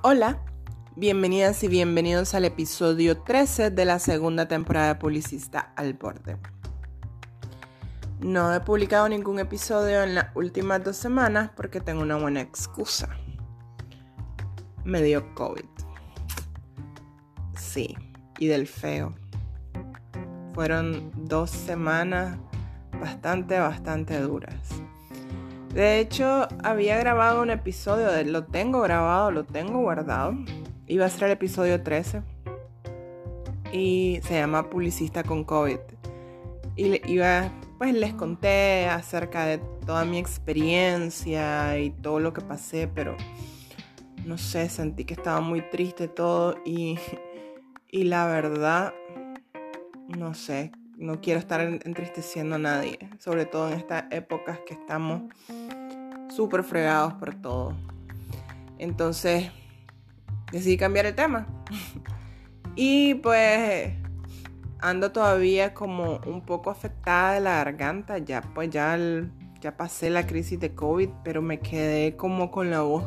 Hola, bienvenidas y bienvenidos al episodio 13 de la segunda temporada de Publicista al Borde. No he publicado ningún episodio en las últimas dos semanas porque tengo una buena excusa. Me dio COVID. Sí, y del feo. Fueron dos semanas bastante, bastante duras. De hecho, había grabado un episodio, de, lo tengo grabado, lo tengo guardado. Iba a ser el episodio 13. Y se llama Publicista con COVID. Y iba, pues les conté acerca de toda mi experiencia y todo lo que pasé, pero no sé, sentí que estaba muy triste todo y, y la verdad, no sé, no quiero estar entristeciendo a nadie, sobre todo en estas épocas que estamos súper fregados por todo. Entonces, decidí cambiar el tema. y pues ando todavía como un poco afectada de la garganta, ya pues ya, ya pasé la crisis de COVID, pero me quedé como con la voz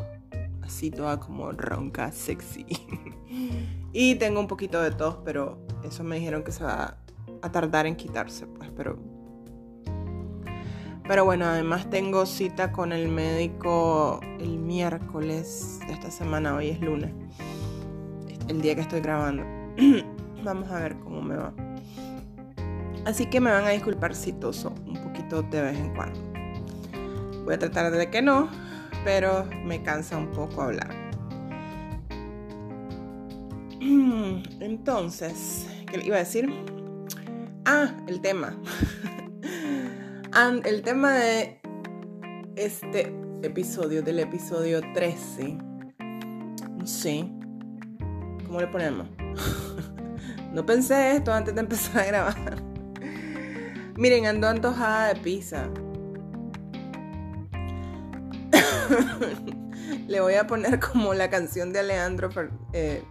así toda como ronca, sexy. y tengo un poquito de tos, pero eso me dijeron que se va a tardar en quitarse, pues, pero... Pero bueno, además tengo cita con el médico el miércoles de esta semana, hoy es lunes, el día que estoy grabando. Vamos a ver cómo me va. Así que me van a disculpar si toso un poquito de vez en cuando. Voy a tratar de que no, pero me cansa un poco hablar. Entonces, ¿qué iba a decir? Ah, el tema. el tema de este episodio, del episodio 13. No sé. ¿Cómo le ponemos? no pensé esto antes de empezar a grabar. Miren, ando antojada de pizza. le voy a poner como la canción de Alejandro eh,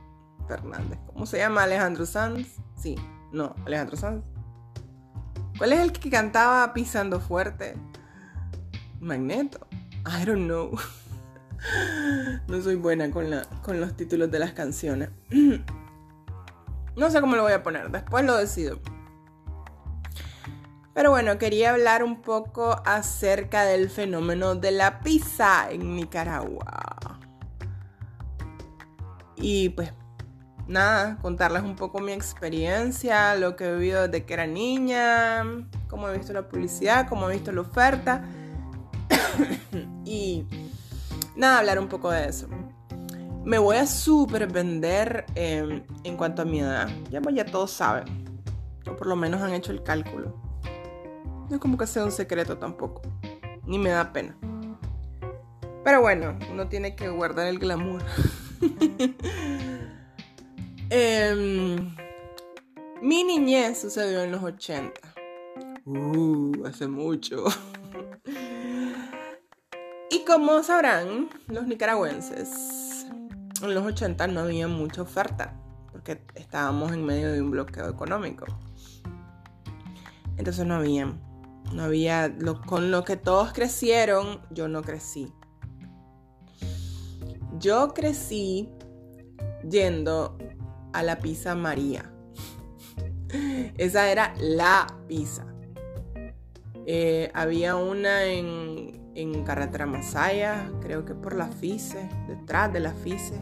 Fernández. ¿Cómo se llama? Alejandro Sanz. Sí, no, Alejandro Sanz. ¿Cuál es el que cantaba pisando fuerte? Magneto. I don't know. No soy buena con, los títulos de las canciones. No sé cómo lo voy a poner, después lo decido. Pero bueno, quería hablar un poco acerca del fenómeno de la pizza en Nicaragua. Y pues nada, contarles un poco mi experiencia, lo que he vivido desde que era niña, cómo he visto la publicidad, cómo he visto la oferta. y nada, hablar un poco de eso. Me voy a super vender em, en cuanto a mi edad. Ya, pues, ya todos saben. O por lo menos han hecho el cálculo. No es como que sea un secreto tampoco. Ni me da pena. Pero bueno, uno tiene que guardar el glamour. Em, mi niñez sucedió en los 80. Uh, hace mucho. y como sabrán, los nicaragüenses, en los 80 no había mucha oferta, porque estábamos en medio de un bloqueo económico. Entonces no había, no había, con lo que todos crecieron, yo no crecí. Yo crecí yendo a la pizza María. Esa era la pizza. Eh, había una en, en Carretera Masaya, creo que por la FICE, detrás de la FICE.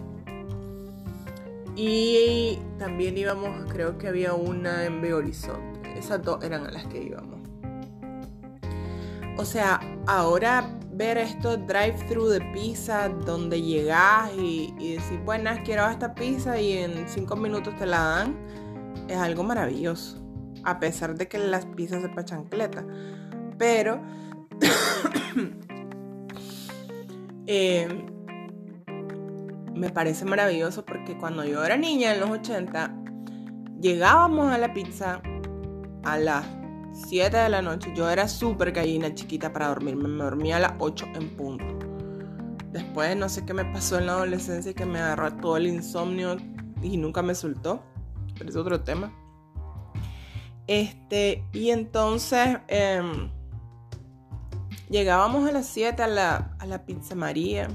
Y también íbamos, creo que había una en Horizonte. Esas dos eran a las que íbamos. O sea, ahora ver estos drive-thru de pizza donde llegas y, y decís, buenas, quiero esta pizza y en cinco minutos te la dan, es algo maravilloso. A pesar de que las pizzas se chancleta. Pero eh, me parece maravilloso porque cuando yo era niña en los 80, llegábamos a la pizza a las 7 de la noche. Yo era súper gallina chiquita para dormirme. Me dormía a las 8 en punto. Después no sé qué me pasó en la adolescencia que me agarró todo el insomnio y nunca me soltó. Pero es otro tema. Este, y entonces em, llegábamos a las 7 a la, a la pizza María.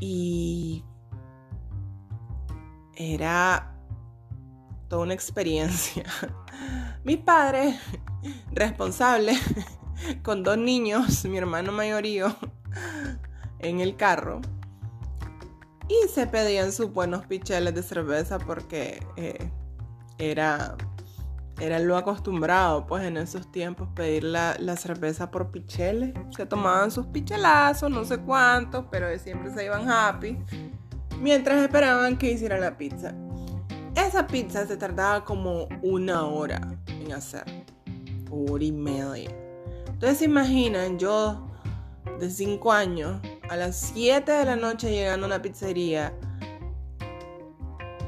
Y era toda una experiencia. Mis padres, responsables, con dos niños, mi hermano mayor y yo, en el carro. Y se pedían sus buenos picheles de cerveza porque eh, era, era lo acostumbrado, pues en esos tiempos, pedir la, la, cerveza por picheles. Se tomaban sus pichelazos, no sé cuántos, pero siempre se iban happy. Mientras esperaban que hiciera la pizza. Esa pizza se tardaba como una hora hacer. Hora y media. Entonces imaginan yo de 5 años a las 7 de la noche llegando a una pizzería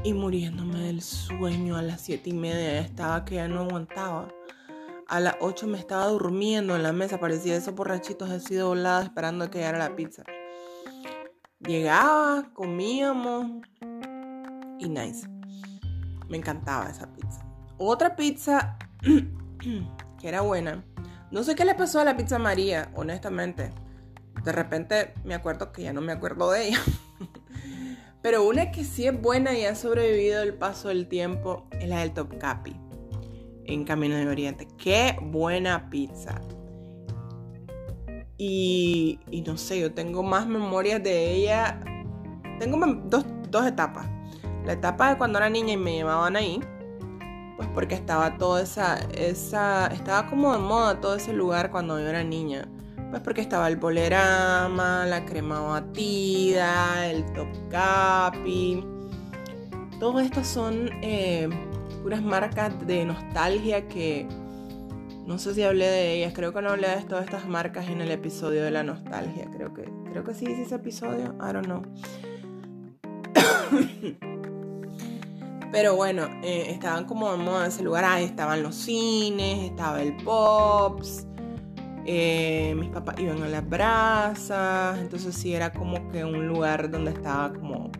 y muriéndome del sueño a las 7 y media. Estaba que ya no aguantaba. A las 8 me estaba durmiendo en la mesa. Parecía esos borrachitos así doblados esperando que llegara la pizza. Llegaba, comíamos y nice. Me encantaba esa pizza. Otra pizza que era buena no sé qué le pasó a la pizza María, honestamente. De repente me acuerdo que ya no me acuerdo de ella. Pero una que sí es buena y ha sobrevivido el paso del tiempo es la del Top Capi en Camino de Oriente. Qué buena pizza. Y, no sé, yo tengo más memorias de ella. Tengo dos, dos etapas. La etapa de cuando era niña y me llevaban ahí pues porque estaba toda esa, esa, estaba como de moda todo ese lugar cuando yo era niña. Pues porque estaba el bolerama, la crema batida, el top capi. Todo esto son eh, puras marcas de nostalgia que no sé si hablé de ellas. Creo que no hablé de todas estas marcas en el episodio de la nostalgia. Creo que, creo que sí hice ese episodio. I don't know. Pero bueno, eh, estaban como de moda en ese lugar. Ahí estaban los cines, estaba el Pops. Eh, mis papás iban a las brasas. Entonces sí era como que un lugar donde estaba como,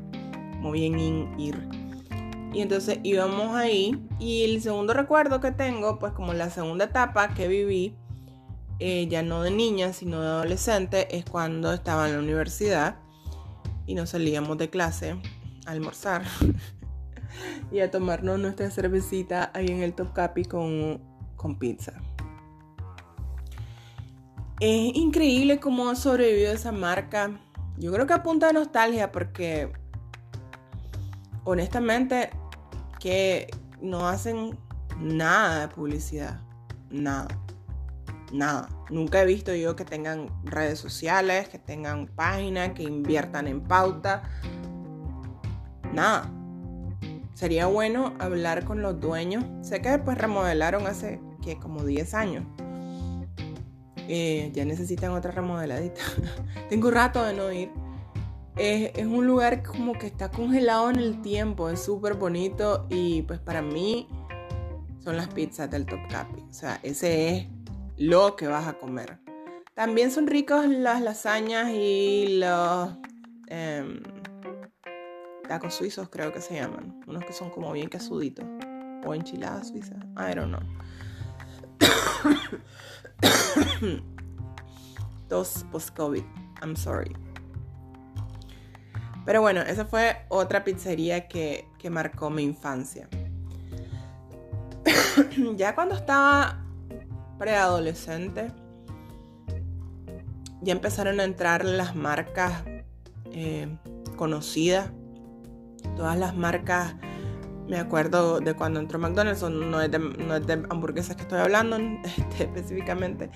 como bien ir. Y entonces íbamos ahí. Y el segundo recuerdo que tengo, pues como la segunda etapa que viví, eh, ya no de niña, sino de adolescente, es cuando estaba en la universidad y nos salíamos de clase a almorzar. y a tomarnos nuestra cervecita ahí en el Top Capi con, con pizza. Es increíble cómo ha sobrevivido esa marca. Yo creo que apunta a nostalgia porque honestamente que no hacen nada de publicidad. Nada. Nada. Nunca he visto yo que tengan redes sociales, que tengan páginas, que inviertan en pauta. Nada sería bueno hablar con los dueños. Sé que después remodelaron hace que como 10 años. Eh, ya necesitan otra remodeladita. Tengo rato de no ir. es un lugar como que está congelado en el tiempo. Es súper bonito y pues para mí son las pizzas del Top Capi. O sea, ese es lo que vas a comer. También son ricos las lasañas y los... Em, tacos suizos creo que se llaman, unos que son como bien casuditos, o enchiladas suizas, I don't know. Dos post-COVID, I'm sorry. Pero bueno, esa fue otra pizzería que, que marcó mi infancia. ya cuando estaba preadolescente, ya empezaron a entrar las marcas eh, conocidas todas las marcas, me acuerdo de cuando entró McDonald's, no es de, hamburguesas que estoy hablando este, específicamente,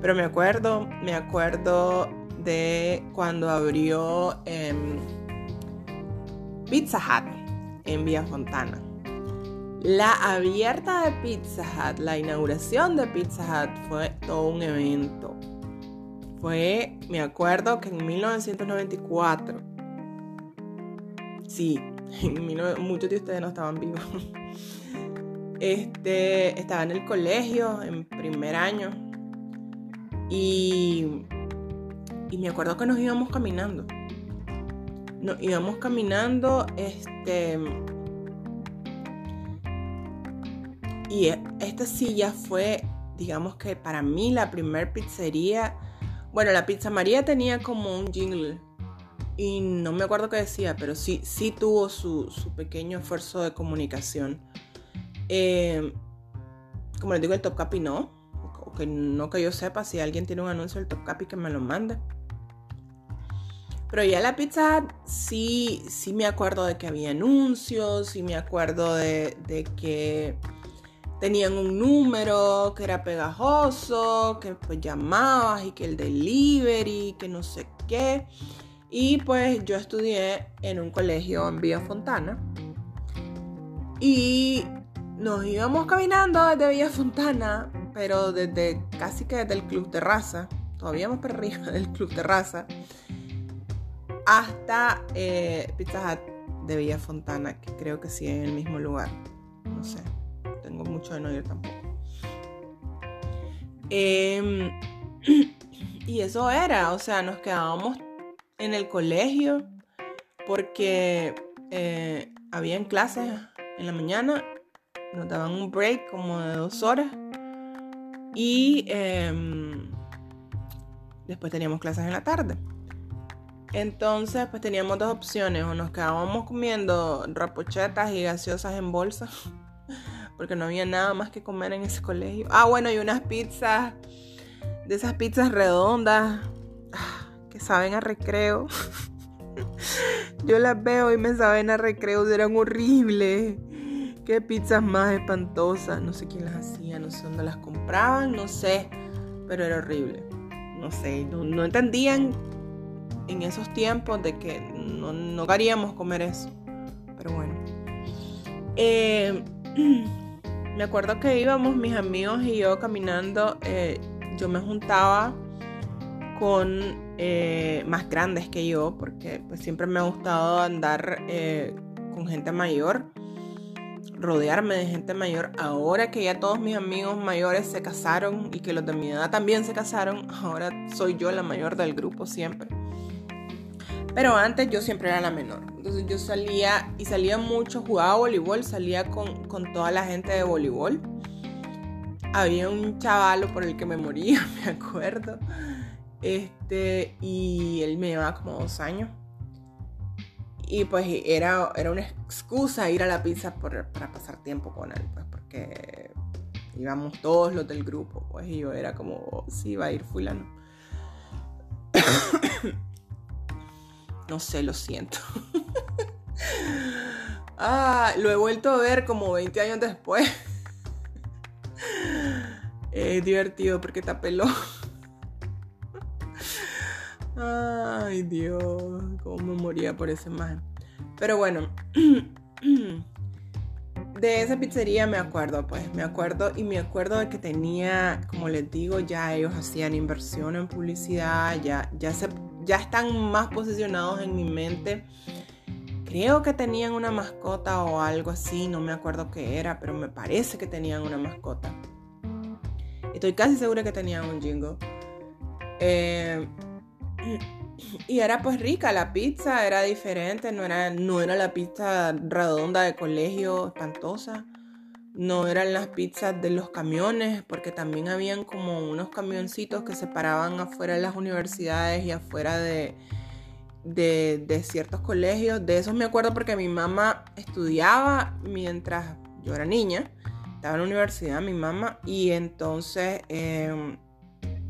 pero me acuerdo, me acuerdo de cuando abrió em, Pizza Hut en Vía Fontana. La abierta de Pizza Hut, la inauguración de Pizza Hut fue todo un evento. Fue, me acuerdo que en 1994, sí, muchos de ustedes no estaban vivos. Este, estaba en el colegio, en primer año. Y, y me acuerdo que nos íbamos caminando. Nos íbamos caminando, este... Y esta silla fue, digamos que para mí la primer pizzería. Bueno, la pizza María tenía como un jingle y no me acuerdo qué decía, pero sí, sí tuvo su, pequeño esfuerzo de comunicación. Eh, como les digo, el Top Capi no, o que no que yo sepa, si alguien tiene un anuncio del Top Capi que me lo mande. Pero ya la pizza sí, sí me acuerdo de que había anuncios, sí me acuerdo de, de que tenían un número que era pegajoso, que pues llamabas y que el delivery, que no sé qué. Y pues yo estudié en un colegio en Villa Fontana. Y nos íbamos caminando desde Villa Fontana, pero desde casi que desde el Club Terraza, todavía más para arriba del Club Terraza, hasta eh, Pizza Hut de Villa Fontana, que creo que sí en el mismo lugar. No sé, tengo mucho de no ir tampoco. Em, y eso era, o sea, nos quedábamos en el colegio porque eh, habían clases en la mañana, nos daban un break como de dos horas y em, después teníamos clases en la tarde. Entonces, pues teníamos dos opciones, o nos quedábamos comiendo rapochetas y gaseosas en bolsa, porque no había nada más que comer en ese colegio. Ah, bueno, y unas pizzas, de esas pizzas redondas, saben a recreo. Yo las veo y me saben a recreo, eran horribles. Qué pizzas más espantosas. No sé quién las hacía, no sé dónde las compraban, no sé. Pero era horrible. No sé, no, entendían en esos tiempos de que no, no queríamos comer eso. Pero bueno. Eh, me acuerdo que íbamos mis amigos y yo caminando. Eh, yo me juntaba con eh, más grandes que yo, porque pues siempre me ha gustado andar eh, con gente mayor, rodearme de gente mayor. Ahora que ya todos mis amigos mayores se casaron y que los de mi edad también se casaron, ahora soy yo la mayor del grupo siempre. Pero antes yo siempre era la menor. Entonces yo salía y salía mucho, jugaba voleibol, salía con, con toda la gente de voleibol. Había un chavalo por el que me moría, me acuerdo. Este, y él me llevaba como dos años. Y pues era, era una excusa ir a la pizza para pasar tiempo con él, pues porque íbamos todos los del grupo, pues y yo era como, sí, va a ir fulano. no sé, lo siento. ah, lo he vuelto a ver como 20 años después. es divertido porque está pelón. Ay, Dios, cómo me moría por ese man. Pero bueno, de esa pizzería me acuerdo, pues me acuerdo y me acuerdo de que tenía, como les digo, ya ellos hacían inversión en publicidad, ya, ya, se, ya están más posicionados en mi mente. Creo que tenían una mascota o algo así, no me acuerdo qué era, pero me parece que tenían una mascota. Estoy casi segura que tenían un jingle. Eh, y era pues rica, la pizza era diferente, no era, no era la pizza redonda de colegio espantosa, no eran las pizzas de los camiones, porque también habían como unos camioncitos que se paraban afuera de las universidades y afuera de, de, ciertos colegios. De esos me acuerdo porque mi mamá estudiaba mientras yo era niña, estaba en la universidad mi mamá, y entonces em,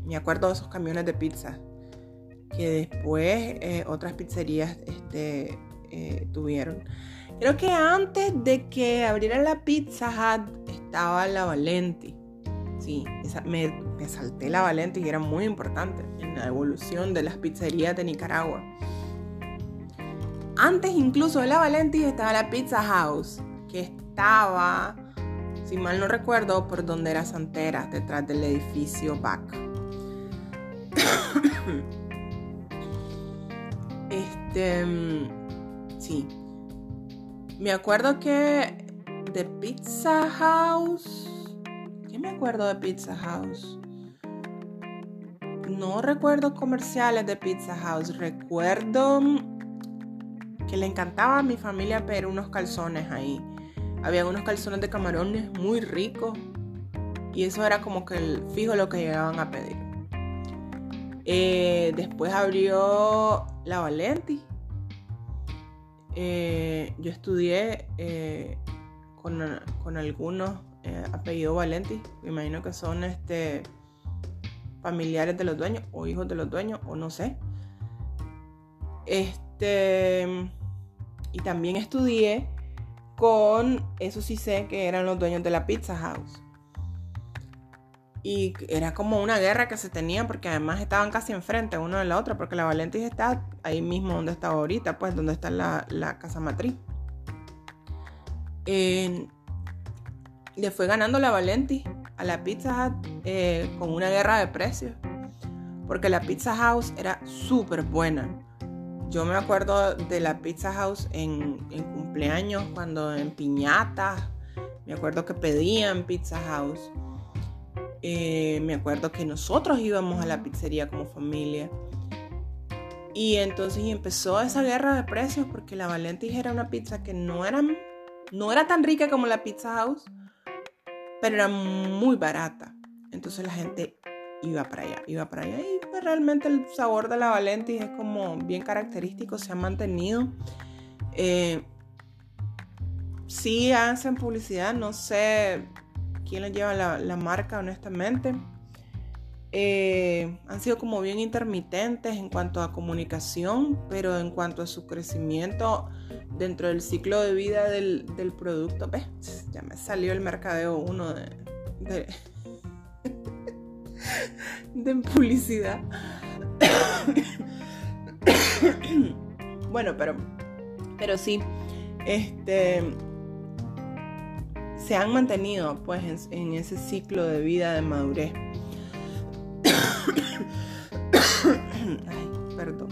me acuerdo de esos camiones de pizza que después eh, otras pizzerías este, eh, tuvieron. Creo que antes de que abriera la Pizza Hut estaba la Valenti. Sí, me, salté la Valenti y era muy importante en la evolución de las pizzerías de Nicaragua. Antes incluso de la Valenti estaba la Pizza House, que estaba, si mal no recuerdo, por donde era Santera, detrás del edificio Back. Este, mm, sí. Me acuerdo que de Pizza House. ¿Qué me acuerdo de Pizza House? No recuerdo comerciales de Pizza House. Recuerdo que le encantaba a mi familia ver unos calzones ahí. Habían unos calzones de camarones muy ricos. Y eso era como que el fijo lo que llegaban a pedir. Eh, después abrió la Valenti, eh, yo estudié eh, con, con, algunos apellidos Valenti. Me imagino que son este, familiares de los dueños o hijos de los dueños o no sé. Este, y también estudié con, eso sí sé que eran los dueños de la Pizza House. Y era como una guerra que se tenían porque además estaban casi enfrente uno de la otra, porque la Valentis está ahí mismo donde está ahorita, pues donde está la, casa matriz. le fue ganando la Valentis a la Pizza Hut eh, con una guerra de precios, porque la Pizza House era súper buena. Yo me acuerdo de la Pizza House en, en cumpleaños, cuando en piñatas, me acuerdo que pedían Pizza House. Eh, me acuerdo que nosotros íbamos a la pizzería como familia. Y entonces empezó esa guerra de precios porque la Valentis era una pizza que no era, no era tan rica como la Pizza House, pero era muy barata. Entonces la gente iba para allá, iba para allá. Y pues, realmente el sabor de la Valentis es como bien característico, se ha mantenido. Eh, sí hacen publicidad, no sé quién le lleva la, marca, honestamente. Eh, han sido como bien intermitentes en cuanto a comunicación, pero en cuanto a su crecimiento dentro del ciclo de vida del, producto, ¿ves? ya me salió el mercadeo uno de, de, de publicidad. bueno, pero, pero sí, este, se han mantenido pues en, ese ciclo de vida de madurez. Ay, perdón.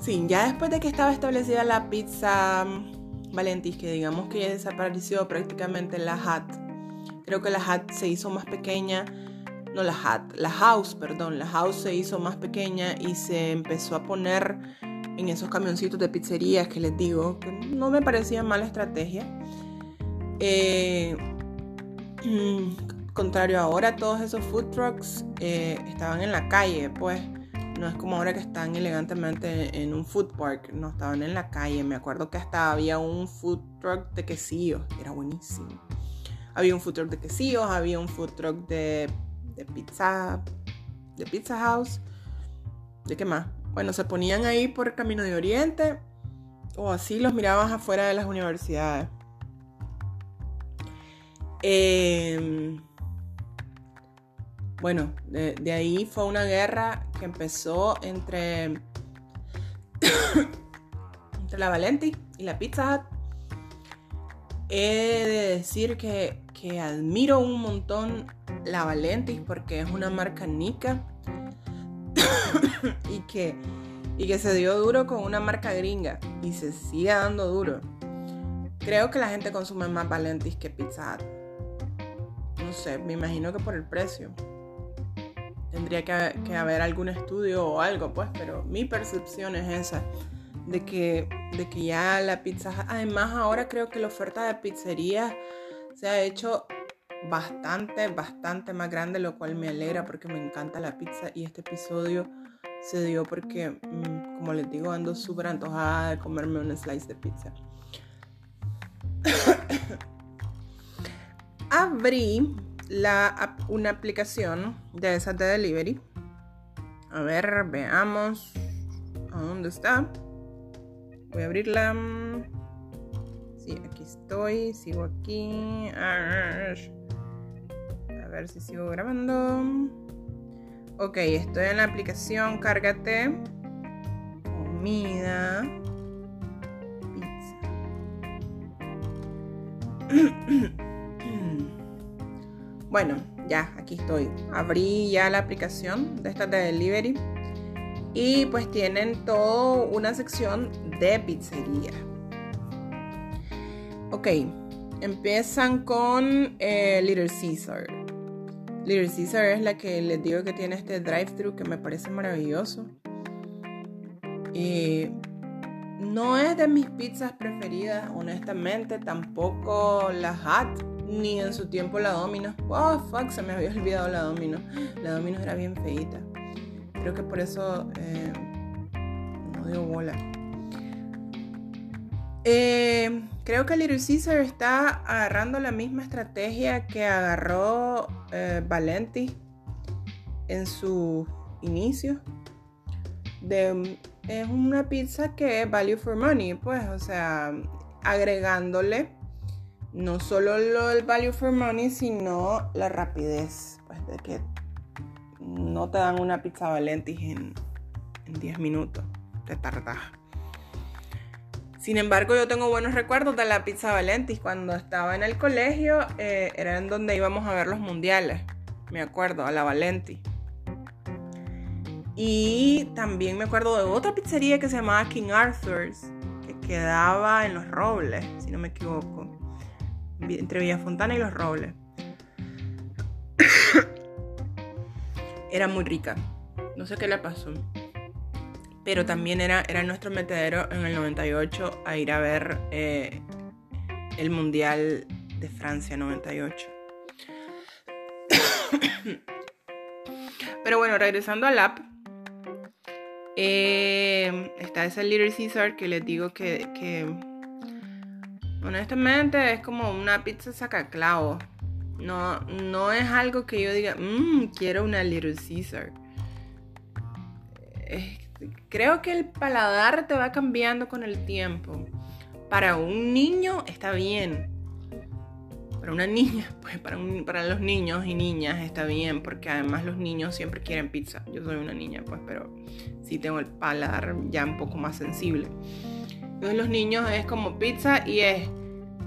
Sí, ya después de que estaba establecida la pizza Valentis, que digamos que ya desapareció prácticamente la Hat, creo que la Hat se hizo más pequeña, no la Hat, la House, perdón, la House se hizo más pequeña y se empezó a poner en esos camioncitos de pizzerías que les digo, que no me parecía mala estrategia. Eh, contrario ahora, todos esos food trucks eh, estaban en la calle, pues no es como ahora que están elegantemente en un food park, no estaban en la calle. Me acuerdo que hasta había un food truck de quesillos, era buenísimo. Había un food truck de quesillos, había un food truck de, de pizza, de pizza house. ¿De qué más? Bueno, se ponían ahí por el Camino de Oriente o así los mirabas afuera de las universidades. Em, bueno, de, ahí fue una guerra que empezó entre, la Valenti y la Pizza Hut. He de decir que, que admiro un montón la Valenti porque es una marca nica y, que, y que se dio duro con una marca gringa y se sigue dando duro. Creo que la gente consume más Valentis que Pizza Hut. No sé, me imagino que por el precio. Tendría que, que, haber algún estudio o algo, pues, pero mi percepción es esa. De que, de que ya la pizza... Además, ahora creo que la oferta de pizzería se ha hecho bastante, bastante más grande, lo cual me alegra porque me encanta la pizza y este episodio se dio porque, mm, como les digo, ando súper antojada de comerme un slice de pizza. Abrí la, una aplicación de esa de delivery. A ver, veamos a dónde está. Voy a abrirla. Sí, aquí estoy. Sigo aquí. A ver si sigo grabando. Ok, estoy en la aplicación Cárgate. Comida. Pizza. bueno, ya, aquí estoy. Abrí ya la aplicación de esta de delivery. Y pues tienen toda una sección de pizzería. Ok, empiezan con eh, Little Caesar. Little Caesar es la que les digo que tiene este drive-thru que me parece maravilloso. Eh, no es de mis pizzas preferidas, honestamente. Tampoco la Hat, ni en su tiempo la Domino. Oh, fuck, se me había olvidado la Domino. La Domino era bien feita. Creo que por eso eh, no dio bola. Eh, creo que Little Caesar está agarrando la misma estrategia que agarró eh, Valenti en su inicio. es una pizza que es value for money, pues, o sea, agregándole no solo lo del value for money, sino la rapidez, pues, de que no te dan una pizza Valenti en, en 10 minutos, te tardas. Sin embargo, yo tengo buenos recuerdos de la pizza Valentis. Cuando estaba en el colegio, eh, era en donde íbamos a ver los mundiales. Me acuerdo, a la Valenti. Y también me acuerdo de otra pizzería que se llamaba King Arthur's, que quedaba en Los Robles, si no me equivoco. Entre Villa Fontana y Los Robles. era muy rica. No sé qué le pasó pero también era, era nuestro metedero en el 98 a ir a ver eh, el Mundial de Francia 98. pero bueno, regresando al app, eh, está ese Little Caesar que les digo que, que, honestamente es como una pizza sacaclavo. No, no es algo que yo diga, mmm, quiero una Little Caesar. Es Creo que el paladar te va cambiando con el tiempo. Para un niño está bien. Para una niña, pues para, los niños y niñas está bien, porque además los niños siempre quieren pizza. Yo soy una niña, pues, pero sí tengo el paladar ya un poco más sensible. Entonces los niños es como pizza y es,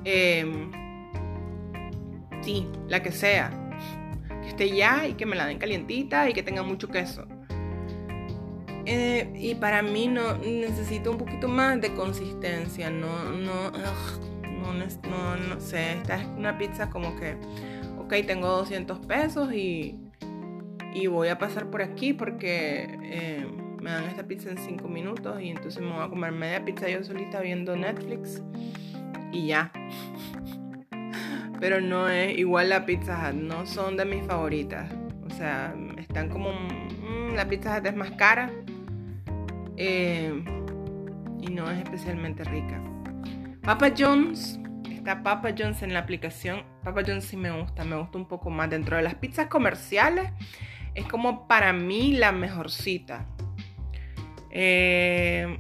em, sí, la que sea. Que esté ya y que me la den calientita y que tenga mucho queso. Eh, y para mí no necesito un poquito más de consistencia. No, no, no, no, sé. Esta es una pizza como que, ok, tengo 200 pesos y, y voy a pasar por aquí porque eh, me dan esta pizza en 5 minutos y entonces me voy a comer media pizza yo solita viendo Netflix y ya. Pero no es igual la pizza no son de mis favoritas. O sea, están como... Mm, la pizza es más cara eh, y no es especialmente rica. Papa John's, está Papa John's en la aplicación. Papa John's sí me gusta, me gusta un poco más. Dentro de las pizzas comerciales, es como para mí la mejorcita. Eh,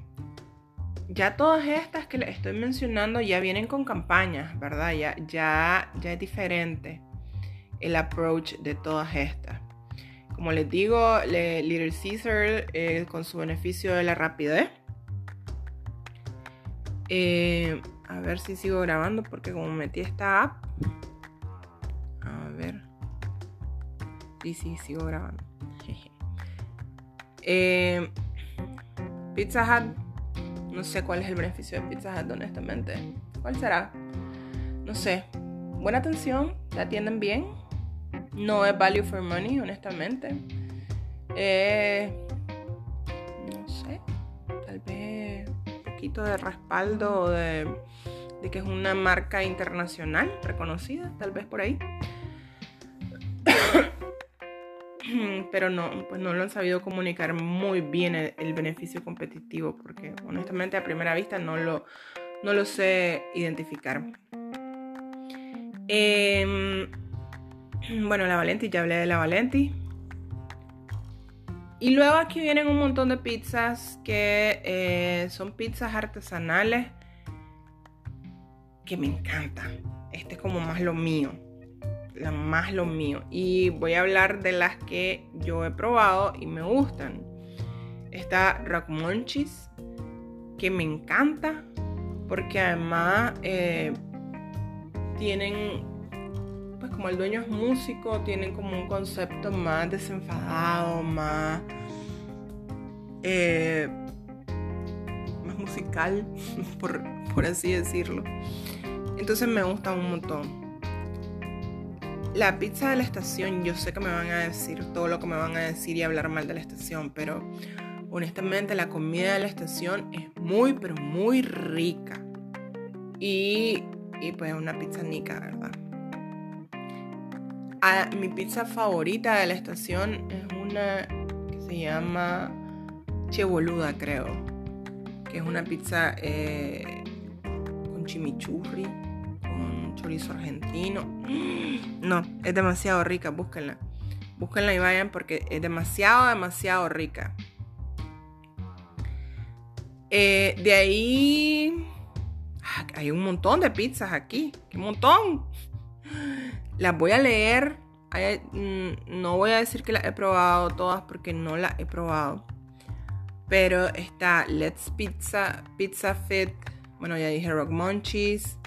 ya todas estas que les estoy mencionando ya vienen con campañas, ¿verdad? Ya, ya, ya es diferente el approach de todas estas. Como les digo, Little Caesar eh, con su beneficio de la rapidez. Eh, a ver si sigo grabando porque como metí esta app. A ver. Sí, sí, sigo grabando. Eh, Pizza Hut. No sé cuál es el beneficio de Pizza Hut, honestamente. ¿Cuál será? No sé. Buena atención, te atienden bien no es value for money, honestamente. Eh, no sé, tal vez un poquito de respaldo de, que es una marca internacional reconocida, tal vez por ahí. Pero no, pues no lo han sabido comunicar muy bien el, beneficio competitivo, porque honestamente a primera vista no lo, no lo sé identificar. Eh, bueno, la Valenti, ya hablé de la Valenti. Y luego aquí vienen un montón de pizzas que eh, son pizzas artesanales que me encantan. Este es como más lo mío. La más lo mío. Y voy a hablar de las que yo he probado y me gustan. Está Rock Munchies, que me encanta. Porque además eh, tienen pues como el dueño es músico, tienen como un concepto más desenfadado, más, eh, más musical, por, por así decirlo. Entonces me gusta un montón. La pizza de la estación, yo sé que me van a decir todo lo que me van a decir y hablar mal de la estación, pero honestamente la comida de la estación es muy, pero muy rica. Y, y pues una pizza nica, ¿verdad? Mi pizza favorita de la estación es una que se llama Che Boluda, creo. que es una pizza eh, con chimichurri, con chorizo argentino. No, es demasiado rica, búsquenla. Búsquenla y vayan porque es demasiado, demasiado rica. Eh, de ahí ah, hay un montón de pizzas aquí. ¡Qué montón! Las voy a leer. Mm, no voy a decir que las he probado todas porque no las he probado. Pero está Let's Pizza, Pizza Fit, bueno, ya dije Rock Munchies,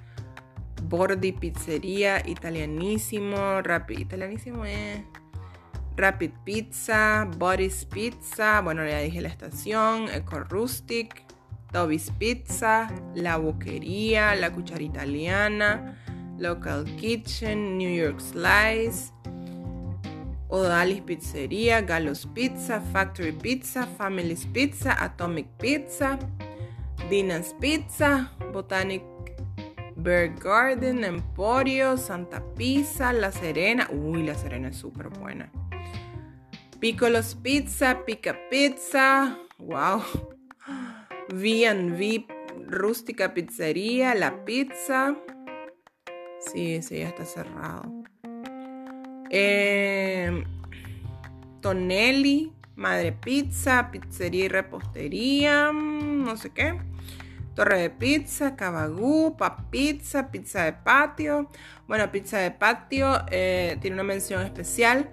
Bordi Pizzería, Italianísimo, Rapid, Italianísimo es Rapid Pizza, Body's Pizza, bueno, ya dije la estación, Eco Rustic, Toby's Pizza, La Boquería, La Cuchara Italiana, Local Kitchen, New York Slice, Odalis Pizzería, Galos Pizza, Factory Pizza, Family's Pizza, Atomic Pizza, Dina's Pizza, Botanic Bird Garden, Emporio, Santa Pizza, La Serena. Uy, La Serena es súper buena. Piccolos Pizza, Pica Pizza. Wow. V&V Rústica Pizzería, La Pizza. Sí, sí, ya está cerrado. Eh, Tonelli, Madre Pizza, Pizzería y Repostería, mm, no sé qué. Torre de Pizza, Cabagú, Pap Pizza, Pizza de Patio. Bueno, Pizza de Patio eh, tiene una mención especial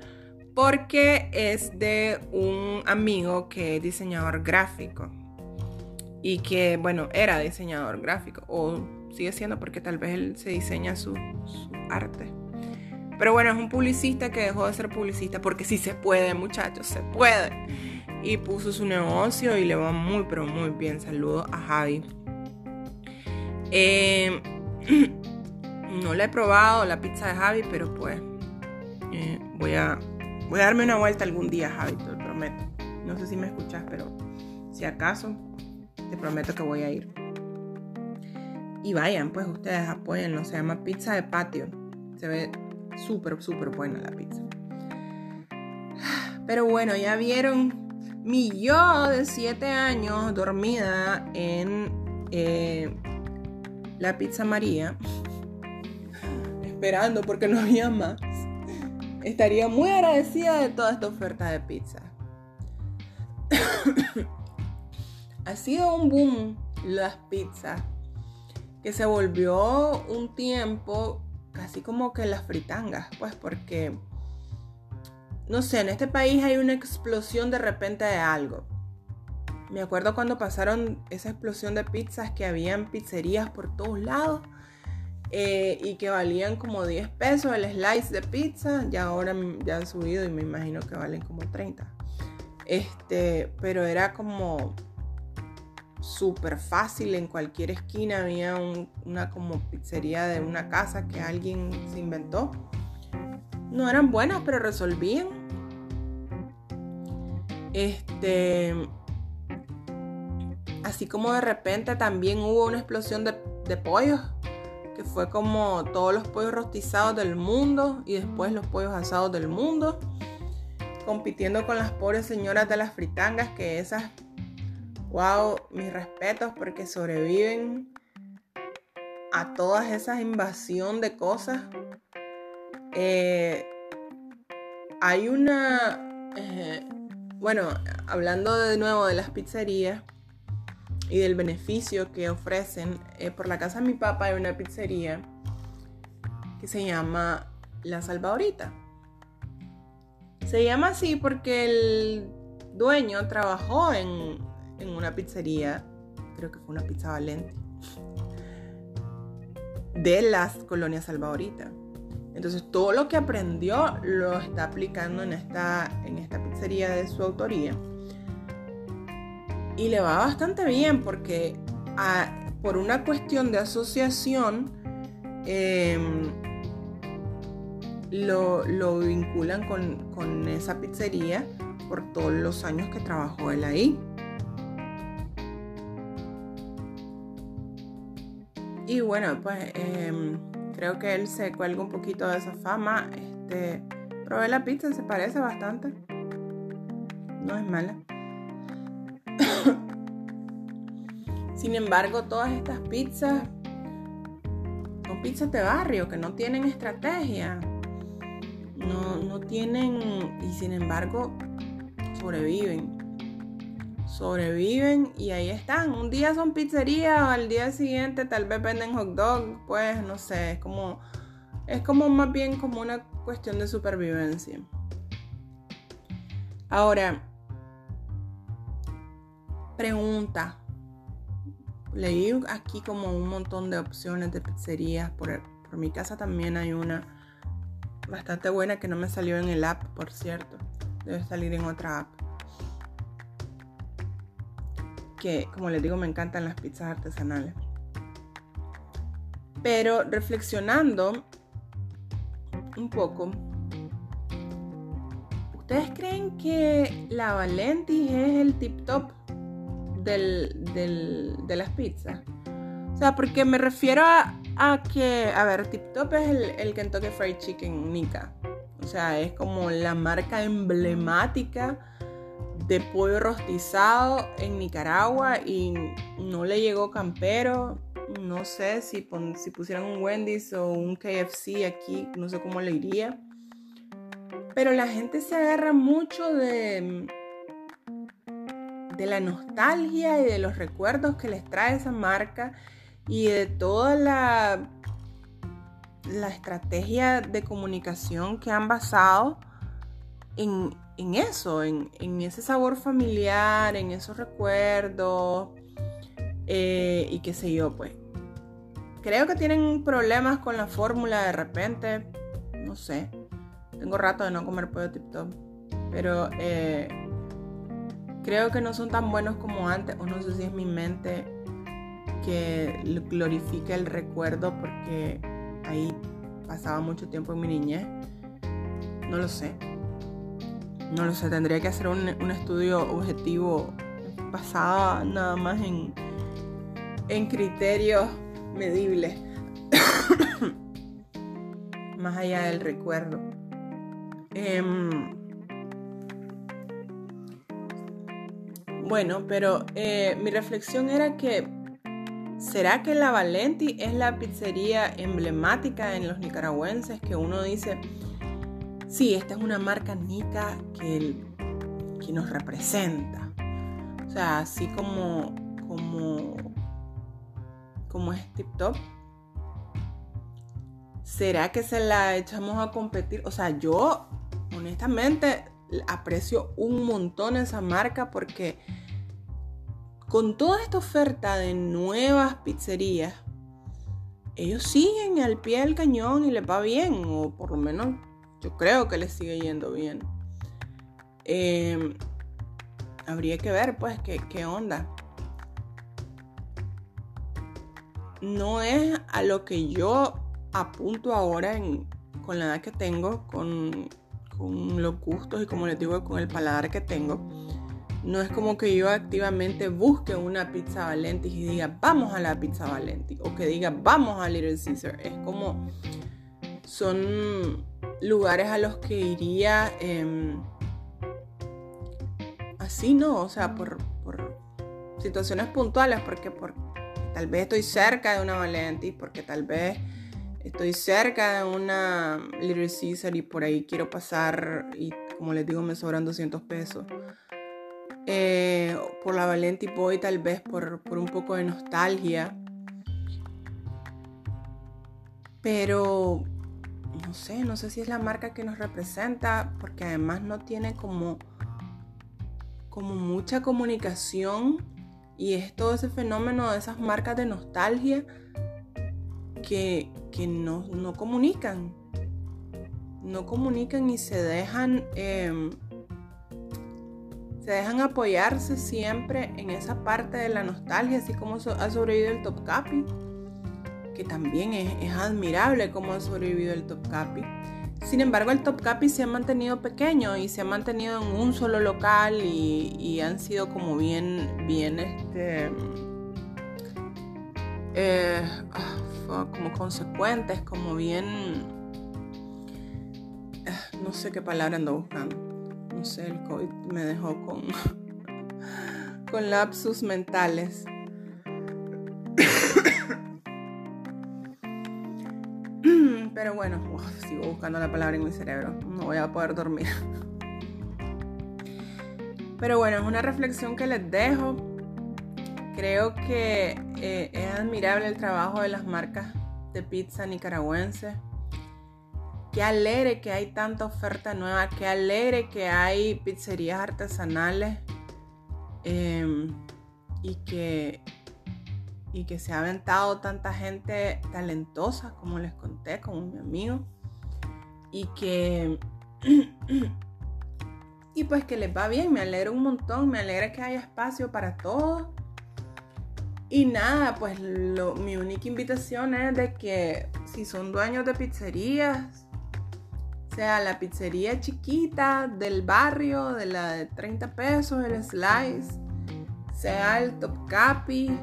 porque es de un amigo que es diseñador gráfico y que, bueno, era diseñador gráfico o sigue siendo porque tal vez él se diseña su arte. Pero bueno, es un publicista que dejó de ser publicista porque sí se puede, muchachos, se puede. Y puso su negocio y le va muy, pero muy bien. Saludos a Javi. Em, no le he probado la pizza de Javi, pero pues eh, voy, a, voy a darme una vuelta algún día, Javi, te lo prometo. No sé si me escuchas, pero si acaso, te prometo que voy a ir. Y vayan, pues ustedes apoyenlo. Se llama Pizza de Patio. Se ve súper, súper buena la pizza. Pero bueno, ya vieron mi yo de 7 años dormida en eh, la pizza María, esperando porque no había más. Estaría muy agradecida de toda esta oferta de pizza. ha sido un boom las pizzas que se volvió un tiempo casi como que las fritangas, pues porque, no sé, en este país hay una explosión de repente de algo. Me acuerdo cuando pasaron esa explosión de pizzas que habían pizzerías por todos lados eh, y que valían como 10 pesos el slice de pizza. Ya ahora ya han subido y me imagino que valen como 30. Este, pero era como súper fácil. En cualquier esquina había una como pizzería de una casa que alguien se inventó. No eran buenas, pero resolvían. Este. Así como de repente también hubo una explosión de, de pollos. Que fue como todos los pollos rostizados del mundo. Y después los pollos asados del mundo. Compitiendo con las pobres señoras de las fritangas. Que esas wow, mis respetos porque sobreviven a todas esas invasión de cosas. Eh, hay una, eh, bueno, hablando de nuevo de las pizzerías y del beneficio que ofrecen, eh, por la casa de mi papá hay una pizzería que se llama La Salvadorita. Se llama así porque el dueño trabajó en, en una pizzería, creo que fue una pizza valente, de las colonias salvadoritas. Entonces todo lo que aprendió lo está aplicando en esta, en esta pizzería de su autoría. Y le va bastante bien porque por una cuestión de asociación em, lo, lo, vinculan con, con esa pizzería por todos los años que trabajó él ahí. Y bueno, pues em, creo que él se cuelga un poquito de esa fama. Este, probé la pizza, se parece bastante. No es mala. Sin embargo, todas estas pizzas son pizzas de barrio que no tienen estrategia. No, no tienen, y sin embargo, sobreviven. Sobreviven y ahí están. Un día son pizzerías, al día siguiente tal vez venden hot dog, pues no sé, es como, es como más bien como una cuestión de supervivencia. Ahora, pregunta. Leí aquí como un montón de opciones de pizzerías. Por, por mi casa también hay una bastante buena que no me salió en el app, por cierto. Debe salir en otra app. Que, como les digo, me encantan las pizzas artesanales. Pero reflexionando un poco, ¿ustedes creen que la Valenti es el tip top de las pizzas. O sea, porque me refiero a, que, a ver, Tip Top es el, el Kentucky Fried Chicken Nika. O sea, es como la marca emblemática de pollo rostizado en Nicaragua y no le llegó campero. No sé si, si pusieran un Wendy's o un KFC aquí, no sé cómo le iría. Pero la gente se agarra mucho de, de la nostalgia y de los recuerdos que les trae esa marca y de toda la, la estrategia de comunicación que han basado en, eso, en, ese sabor familiar, en esos recuerdos eh, y qué sé yo, pues. Creo que tienen problemas con la fórmula de repente, no sé. Tengo rato de no comer pollo tip top, pero eh, creo que no son tan buenos como antes, o no sé si es mi mente que glorifica el recuerdo porque ahí pasaba mucho tiempo en mi niñez. No lo sé. No lo sé, tendría que hacer un, estudio objetivo basado nada más en, en criterios medibles. más allá del recuerdo. Em, Bueno, pero eh, mi reflexión era que, ¿será que la Valenti es la pizzería emblemática en los nicaragüenses que uno dice, sí, esta es una marca nica que, que nos representa? O sea, así como, como, como es Tip Top. ¿Será que se la echamos a competir? O sea, yo honestamente aprecio un montón esa marca porque con toda esta oferta de nuevas pizzerías, ellos siguen al pie del cañón y les va bien, o por lo menos yo creo que les sigue yendo bien. Em, habría que ver, pues, qué, qué onda. No es a lo que yo apunto ahora con la edad que tengo, con, con los gustos y como les digo, con el paladar que tengo no es como que yo activamente busque una pizza Valenti y diga vamos a la pizza Valenti o que diga vamos a Little Caesar. Es como son lugares a los que iría em, así, ¿no? O sea, por, situaciones puntuales, porque, porque tal vez estoy cerca de una Valenti, porque tal vez estoy cerca de una Little Caesar y por ahí quiero pasar y como les digo me sobran 200 pesos. Eh, por la Valenti Boy, tal vez por, un poco de nostalgia. Pero no sé, no sé si es la marca que nos representa, porque además no tiene como, como mucha comunicación y es todo ese fenómeno de esas marcas de nostalgia que, no, comunican. No comunican y se dejan em, se dejan apoyarse siempre en esa parte de la nostalgia, así como ha sobrevivido el Top Capi, que también es, admirable cómo ha sobrevivido el Top Capi. Sin embargo, el Top Capi se ha mantenido pequeño y se ha mantenido en un solo local y, han sido como bien, bien, este, eh, ah, como consecuentes, como bien, eh, no sé qué palabra ando buscando no sé, el COVID me dejó con, con lapsus mentales. Pero bueno, sigo buscando la palabra en mi cerebro. No voy a poder dormir. Pero bueno, es una reflexión que les dejo. Creo que eh, es admirable el trabajo de las marcas de pizza nicaragüenses. Qué alegre que hay tanta oferta nueva, qué alegre que hay pizzerías artesanales em, y, que, y que se ha aventado tanta gente talentosa, como les conté, como mi amigo, y que y pues que les va bien, me alegra un montón, me alegra que haya espacio para todos. Y nada, pues mi única invitación es de que si son dueños de pizzerías, sea la pizzería chiquita del barrio, de la de 30 pesos, el slice, sea el top capi,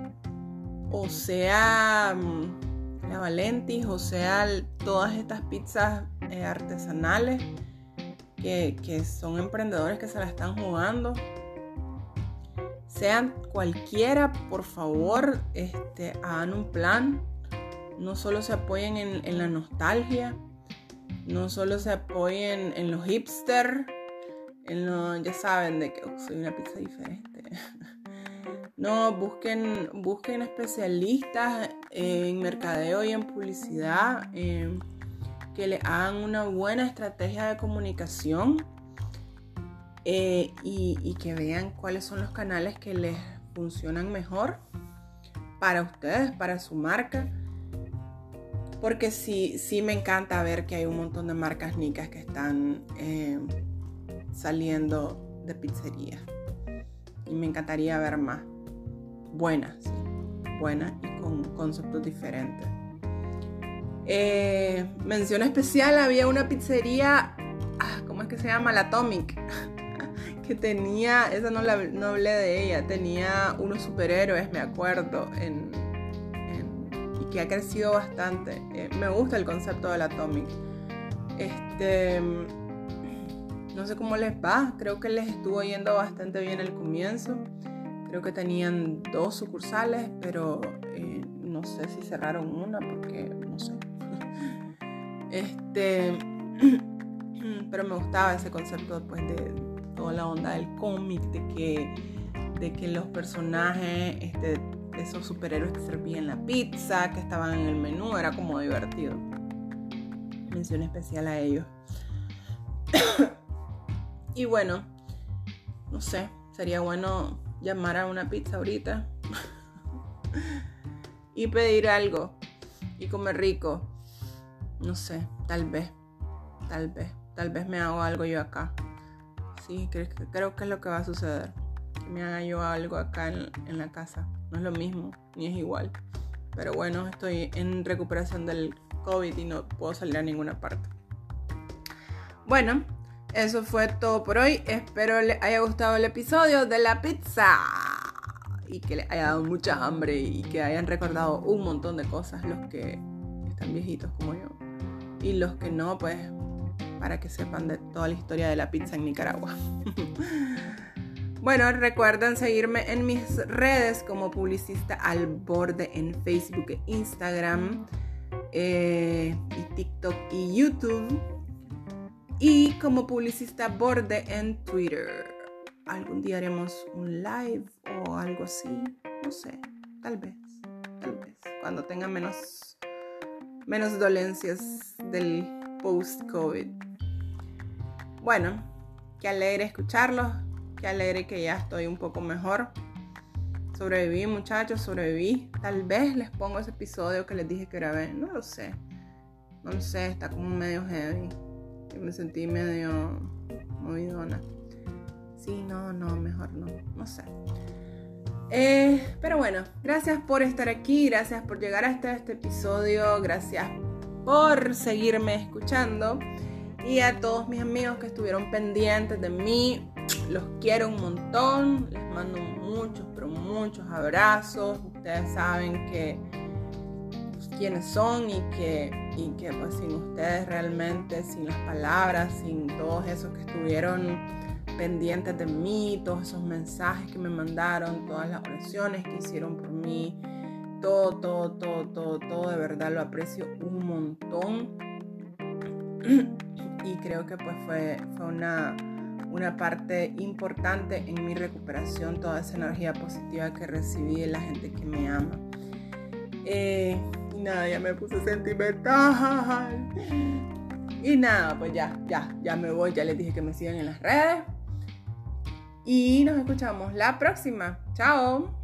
o sea mm, la Valentis, o sea todas estas pizzas eh, artesanales que, que son emprendedores que se la están jugando sean cualquiera, por favor, este, hagan un plan. No solo se apoyen en, la nostalgia, no solo se apoyen en los hipster, en lo, ya saben de que soy una pizza diferente. No, busquen, busquen especialistas en mercadeo y en publicidad eh, que le hagan una buena estrategia de comunicación eh, y, que vean cuáles son los canales que les funcionan mejor para ustedes, para su marca. Porque sí, sí me encanta ver que hay un montón de marcas nicas que están eh, saliendo de pizzería. Y me encantaría ver más. Buenas, buenas y con conceptos diferentes. Eh, mención especial, había una pizzería, ah, ¿cómo es que se llama? La Atomic. que tenía, esa no, la, no hablé de ella, tenía unos superhéroes, me acuerdo, y que ha crecido bastante. Eh, me gusta el concepto del Atomic. Este, no sé cómo les va, creo que les estuvo yendo bastante bien el comienzo. Creo que tenían dos sucursales, pero eh, no sé si cerraron una porque no sé. Este, pero me gustaba ese concepto pues, de, toda la onda del cómic, de que, de que los personajes, este, esos superhéroes que servían la pizza, que estaban en el menú, era como divertido. Mención especial a ellos. y bueno, no sé, sería bueno llamar a una pizza ahorita y pedir algo y comer rico. No sé, tal vez, tal vez, tal vez me hago algo yo acá. Sí, creo, que es lo que va a suceder. Que me haga yo algo acá en, la casa. No es lo mismo, ni es igual. Pero bueno, estoy en recuperación del COVID y no puedo salir a ninguna parte. Bueno, eso fue todo por hoy. Espero les haya gustado el episodio de la pizza. Y que les haya dado mucha hambre y que hayan recordado un montón de cosas los que están viejitos como yo. Y los que no, pues para que sepan de toda la historia de la pizza en Nicaragua. bueno, recuerden seguirme en mis redes como publicista al borde en Facebook e Instagram, eh, y TikTok y YouTube. Y como publicista borde en Twitter. Algún día haremos un live o algo así. No sé, tal vez, tal vez. Cuando tenga menos, menos dolencias del post-COVID. Bueno, qué alegre escucharlos, qué alegre que ya estoy un poco mejor. Sobreviví, muchachos, sobreviví. Tal vez les pongo ese episodio que les dije que grabé, no lo sé. No lo sé, está como medio heavy. Me sentí medio movidona. Sí, no, no, mejor no, no sé. Eh, pero bueno, gracias por estar aquí, gracias por llegar hasta este episodio, gracias por seguirme escuchando. Y a todos mis amigos que estuvieron pendientes de mí, los quiero un montón. Les mando muchos, pero muchos abrazos. Ustedes saben que quiénes son y que, y que pues sin ustedes realmente, sin las palabras, sin todos esos que estuvieron pendientes de mí, todos esos mensajes que me mandaron, todas las oraciones que hicieron por mí, todo, todo, todo, todo, todo, de verdad lo aprecio un montón y creo que pues fue, fue una, una parte importante en mi recuperación, toda esa energía positiva que recibí de la gente que me ama. Eh, nada, ya me puse sentimental. Y nada, pues ya, ya, ya me voy, ya les dije que me sigan en las redes. Y nos escuchamos la próxima. Chao.